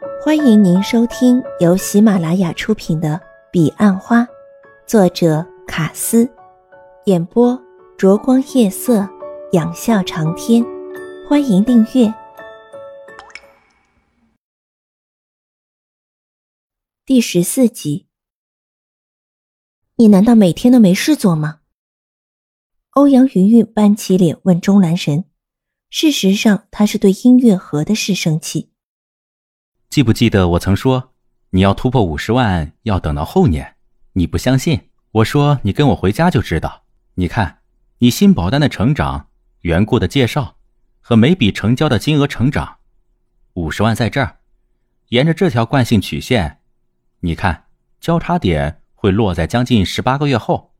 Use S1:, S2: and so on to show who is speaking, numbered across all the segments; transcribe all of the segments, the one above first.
S1: 欢迎您收听由喜马拉雅出品的《彼岸花》，作者卡斯，演播灼光夜色，仰笑长天。欢迎订阅第十四集。你难道每天都没事做吗？欧阳云云板起脸问钟南神。事实上，他是对音乐盒的事生气。
S2: 记不记得我曾说，你要突破五十万要等到后年？你不相信？我说你跟我回家就知道。你看，你新保单的成长、缘故的介绍和每笔成交的金额成长，五十万在这儿，沿着这条惯性曲线，你看交叉点会落在将近十八个月后。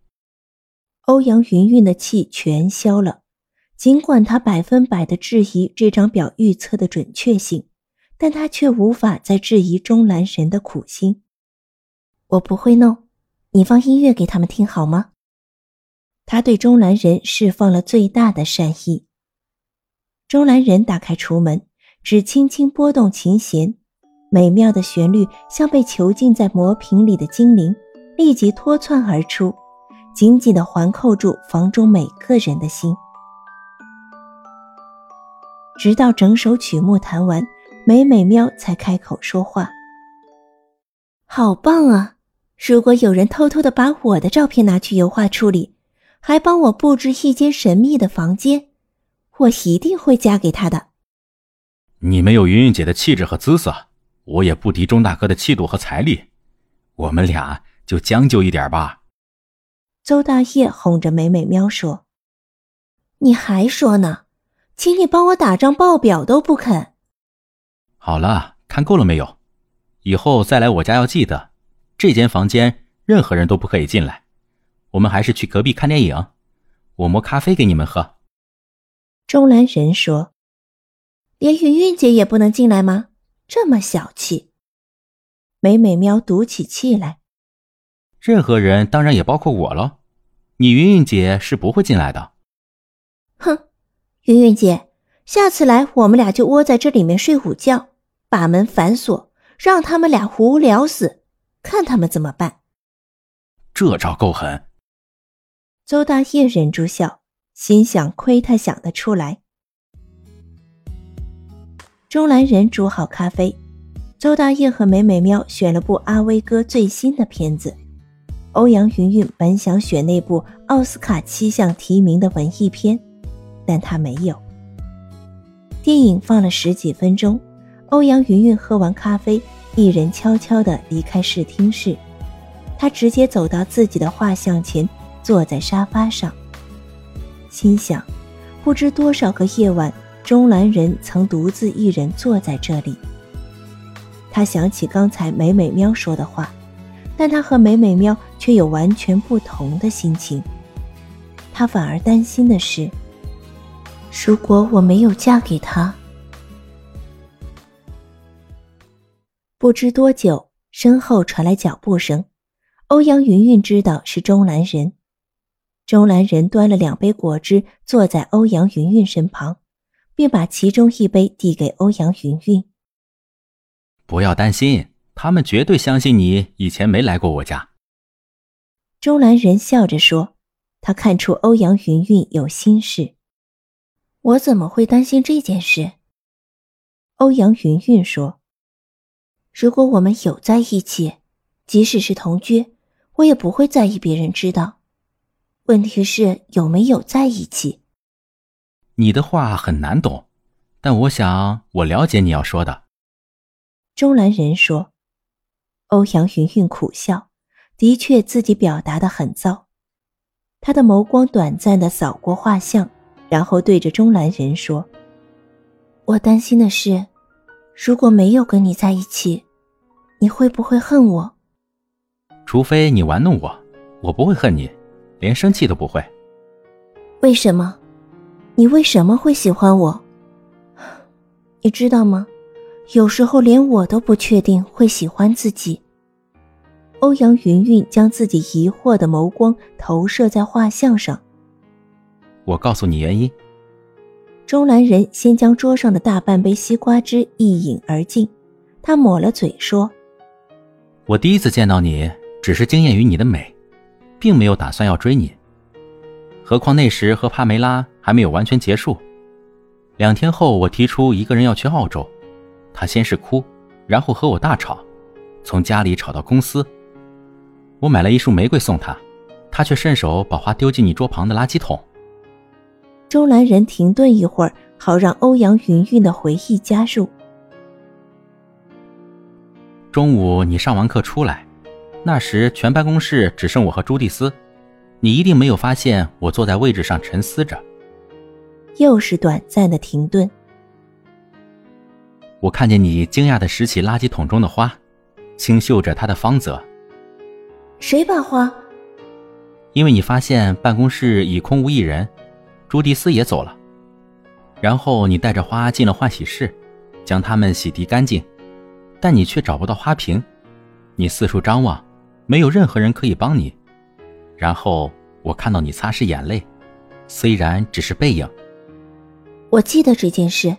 S1: 欧阳云云的气全消了。尽管他百分百的质疑这张表预测的准确性，但他却无法再质疑钟兰神的苦心。我不会弄，你放音乐给他们听好吗？他对钟兰人释放了最大的善意。钟兰人打开橱门，只轻轻拨动琴弦，美妙的旋律像被囚禁在魔瓶里的精灵，立即脱窜而出，紧紧地环扣住房中每个人的心。直到整首曲目弹完，美美喵才开口说话。好棒啊！如果有人偷偷的把我的照片拿去油画处理，还帮我布置一间神秘的房间，我一定会嫁给他的。
S2: 你没有云云姐的气质和姿色，我也不敌钟大哥的气度和财力，我们俩就将就一点吧。
S1: 邹大业哄着美美喵说：“你还说呢？”请你帮我打张报表都不肯。
S2: 好了，看够了没有？以后再来我家要记得，这间房间任何人都不可以进来。我们还是去隔壁看电影，我磨咖啡给你们喝。
S1: 钟兰人说：“连云云姐也不能进来吗？这么小气。”美美喵赌起气来：“
S2: 任何人当然也包括我了。你云云姐是不会进来的。”
S1: 哼。云云姐，下次来我们俩就窝在这里面睡午觉，把门反锁，让他们俩无聊死，看他们怎么办。
S2: 这招够狠。
S1: 周大业忍住笑，心想：亏他想得出来。钟兰人煮好咖啡，周大业和美美喵选了部阿威哥最新的片子。欧阳云云本想选那部奥斯卡七项提名的文艺片。但他没有。电影放了十几分钟，欧阳云云喝完咖啡，一人悄悄地离开视听室。他直接走到自己的画像前，坐在沙发上，心想：不知多少个夜晚，钟兰人曾独自一人坐在这里。他想起刚才美美喵说的话，但他和美美喵却有完全不同的心情。他反而担心的是。如果我没有嫁给他，不知多久，身后传来脚步声。欧阳云云知道是钟兰人。钟兰人端了两杯果汁，坐在欧阳云云身旁，并把其中一杯递给欧阳云云。
S2: 不要担心，他们绝对相信你以前没来过我家。
S1: 钟兰人笑着说：“他看出欧阳云云有心事。”我怎么会担心这件事？欧阳云云说：“如果我们有在一起，即使是同居，我也不会在意别人知道。问题是有没有在一起。”
S2: 你的话很难懂，但我想我了解你要说的。
S1: 钟兰人说：“欧阳云云苦笑，的确自己表达的很糟。”他的眸光短暂的扫过画像。然后对着钟兰人说：“我担心的是，如果没有跟你在一起，你会不会恨我？
S2: 除非你玩弄我，我不会恨你，连生气都不会。
S1: 为什么？你为什么会喜欢我？你知道吗？有时候连我都不确定会喜欢自己。”欧阳云云将自己疑惑的眸光投射在画像上。
S2: 我告诉你原因。
S1: 钟兰人先将桌上的大半杯西瓜汁一饮而尽，他抹了嘴说：“
S2: 我第一次见到你，只是惊艳于你的美，并没有打算要追你。何况那时和帕梅拉还没有完全结束。两天后，我提出一个人要去澳洲，他先是哭，然后和我大吵，从家里吵到公司。我买了一束玫瑰送他，他却顺手把花丢进你桌旁的垃圾桶。”
S1: 周兰人停顿一会儿，好让欧阳云云的回忆加入。
S2: 中午你上完课出来，那时全办公室只剩我和朱蒂斯，你一定没有发现我坐在位置上沉思着。
S1: 又是短暂的停顿。
S2: 我看见你惊讶的拾起垃圾桶中的花，清嗅着它的芳泽。
S1: 谁把花？
S2: 因为你发现办公室已空无一人。朱迪斯也走了，然后你带着花进了换洗室，将它们洗涤干净，但你却找不到花瓶。你四处张望，没有任何人可以帮你。然后我看到你擦拭眼泪，虽然只是背影。
S1: 我记得这件事。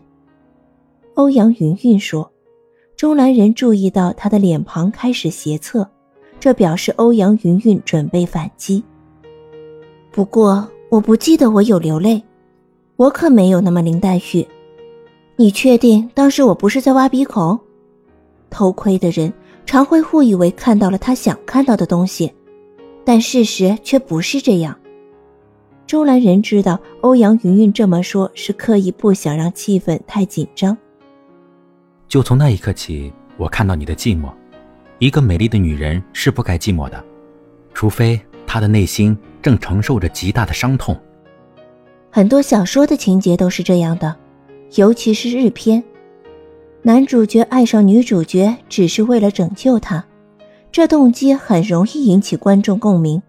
S1: 欧阳云云说。钟兰人注意到他的脸庞开始斜侧，这表示欧阳云云准备反击。不过。我不记得我有流泪，我可没有那么林黛玉。你确定当时我不是在挖鼻孔？偷窥的人常会误以为看到了他想看到的东西，但事实却不是这样。周兰仁知道欧阳云云这么说，是刻意不想让气氛太紧张。
S2: 就从那一刻起，我看到你的寂寞。一个美丽的女人是不该寂寞的，除非她的内心。正承受着极大的伤痛。
S1: 很多小说的情节都是这样的，尤其是日篇，男主角爱上女主角只是为了拯救她，这动机很容易引起观众共鸣。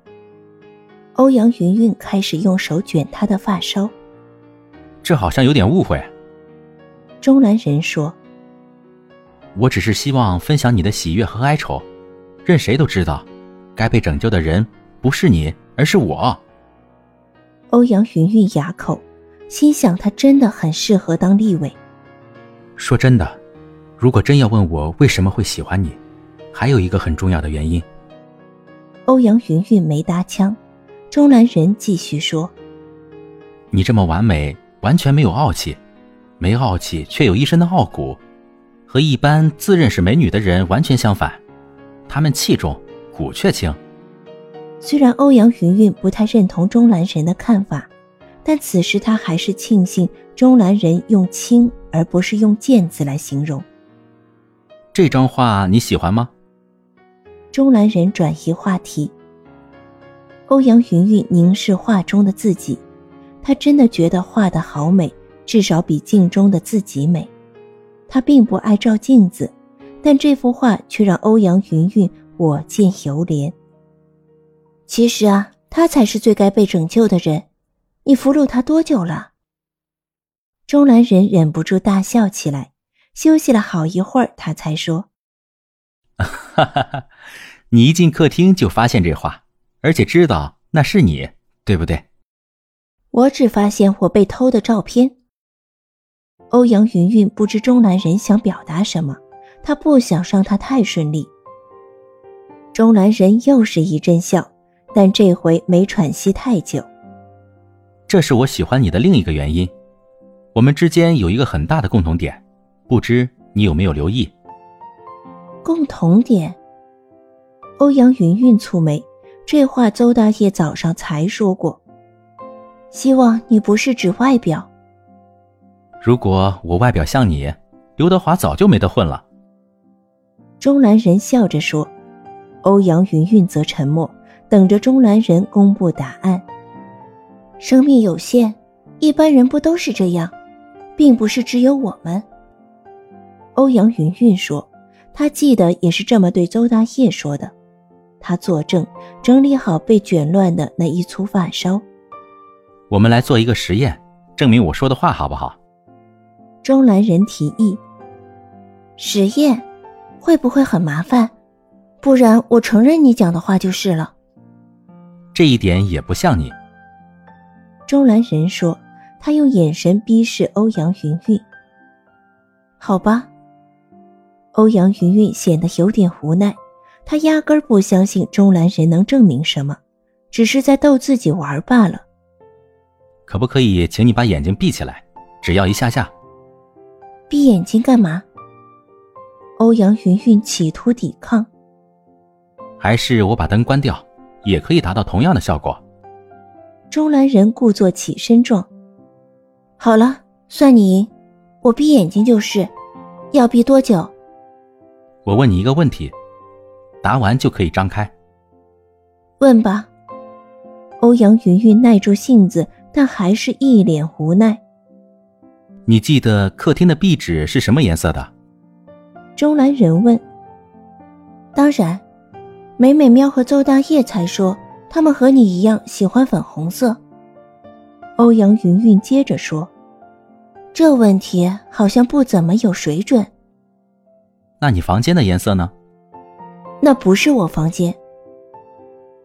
S1: 欧阳云云开始用手卷她的发梢，
S2: 这好像有点误会。
S1: 钟兰人说：“
S2: 我只是希望分享你的喜悦和哀愁，任谁都知道，该被拯救的人不是你。”而是我。
S1: 欧阳云云哑口，心想他真的很适合当立委。
S2: 说真的，如果真要问我为什么会喜欢你，还有一个很重要的原因。
S1: 欧阳云云没搭腔，钟兰仁继续说：“
S2: 你这么完美，完全没有傲气，没傲气却有一身的傲骨，和一般自认是美女的人完全相反，他们气重，骨却轻。”
S1: 虽然欧阳云云不太认同钟兰仁的看法，但此时他还是庆幸钟兰仁用“轻”而不是用“贱”字来形容。
S2: 这张画你喜欢吗？
S1: 钟兰人转移话题。欧阳云云凝视画中的自己，他真的觉得画的好美，至少比镜中的自己美。他并不爱照镜子，但这幅画却让欧阳云云我见犹怜。其实啊，他才是最该被拯救的人。你俘虏他多久了？钟兰人忍不住大笑起来。休息了好一会儿，他才说：“
S2: 哈哈哈，你一进客厅就发现这话，而且知道那是你，对不对？”
S1: 我只发现我被偷的照片。欧阳云云不知钟兰人想表达什么，他不想让他太顺利。钟兰人又是一阵笑。但这回没喘息太久。
S2: 这是我喜欢你的另一个原因，我们之间有一个很大的共同点，不知你有没有留意？
S1: 共同点？欧阳云云蹙眉，这话邹大爷早上才说过。希望你不是指外表。
S2: 如果我外表像你，刘德华早就没得混了。
S1: 钟兰人笑着说，欧阳云云则沉默。等着钟兰人公布答案。生命有限，一般人不都是这样，并不是只有我们。欧阳云云说，他记得也是这么对周大业说的。他作证，整理好被卷乱的那一簇发梢。
S2: 我们来做一个实验，证明我说的话，好不好？
S1: 钟兰人提议。实验会不会很麻烦？不然我承认你讲的话就是了。
S2: 这一点也不像你。
S1: 钟兰人说，他用眼神逼视欧阳云云。好吧。欧阳云云显得有点无奈，她压根儿不相信钟兰人能证明什么，只是在逗自己玩罢了。
S2: 可不可以请你把眼睛闭起来？只要一下下。
S1: 闭眼睛干嘛？欧阳云云企图抵抗。
S2: 还是我把灯关掉，也可以达到同样的效果。
S1: 钟兰人故作起身状。好了，算你赢，我闭眼睛就是。要闭多久？
S2: 我问你一个问题，答完就可以张开。
S1: 问吧。欧阳云云耐住性子，但还是一脸无奈。
S2: 你记得客厅的壁纸是什么颜色的？
S1: 钟兰人问。当然。美美喵和邹大业才说，他们和你一样喜欢粉红色。欧阳云云接着说：“这问题好像不怎么有水准。”
S2: 那你房间的颜色呢？
S1: 那不是我房间。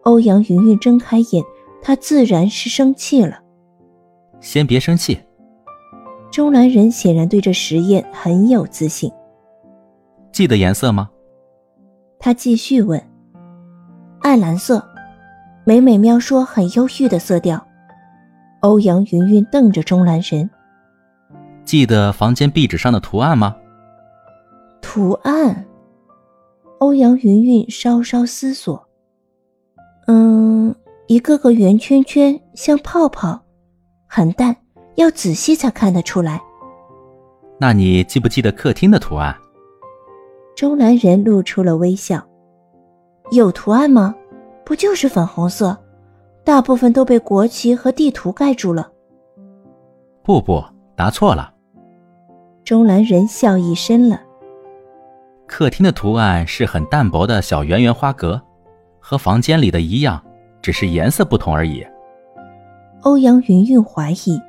S1: 欧阳云云睁开眼，她自然是生气了。
S2: 先别生气。
S1: 钟兰人显然对这实验很有自信。
S2: 记得颜色吗？
S1: 他继续问。暗蓝色，美美喵说很忧郁的色调。欧阳云云瞪着钟兰人，
S2: 记得房间壁纸上的图案吗？
S1: 图案。欧阳云云稍稍思索，嗯，一个个圆圈圈像泡泡，很淡，要仔细才看得出来。
S2: 那你记不记得客厅的图案？
S1: 钟兰人露出了微笑。有图案吗？不就是粉红色，大部分都被国旗和地图盖住了。
S2: 不不，答错了。
S1: 钟兰人笑意深了。
S2: 客厅的图案是很淡薄的小圆圆花格，和房间里的一样，只是颜色不同而已。
S1: 欧阳云云怀疑，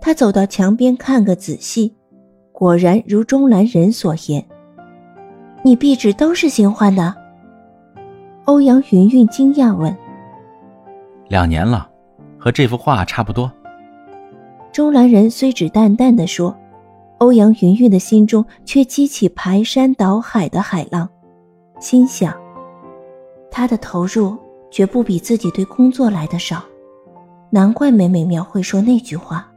S1: 他走到墙边看个仔细，果然如钟兰人所言。你壁纸都是新换的？欧阳云云惊讶问：“
S2: 两年了，和这幅画差不多。”
S1: 钟兰人虽只淡淡的说，欧阳云云的心中却激起排山倒海的海浪，心想：他的投入绝不比自己对工作来的少，难怪美美苗会说那句话。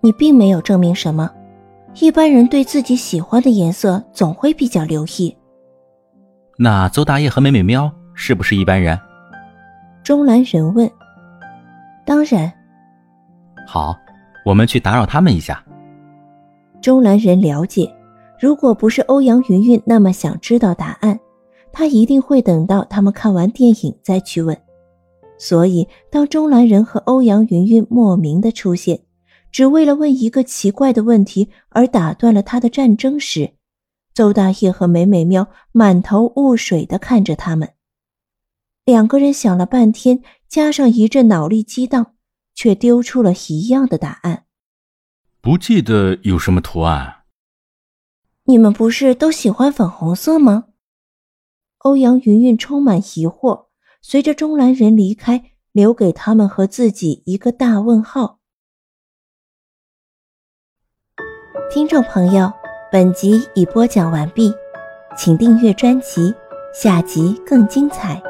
S1: 你并没有证明什么，一般人对自己喜欢的颜色总会比较留意。
S2: 那邹大爷和美美喵是不是一般人？
S1: 钟兰人问。当然。
S2: 好，我们去打扰他们一下。
S1: 钟兰人了解，如果不是欧阳云云那么想知道答案，他一定会等到他们看完电影再去问。所以，当钟兰人和欧阳云云莫名的出现，只为了问一个奇怪的问题而打断了他的战争时，邹大业和美美喵满头雾水的看着他们，两个人想了半天，加上一阵脑力激荡，却丢出了一样的答案：
S2: 不记得有什么图案。
S1: 你们不是都喜欢粉红色吗？欧阳云云充满疑惑，随着中兰人离开，留给他们和自己一个大问号。听众朋友。本集已播讲完毕，请订阅专辑，下集更精彩。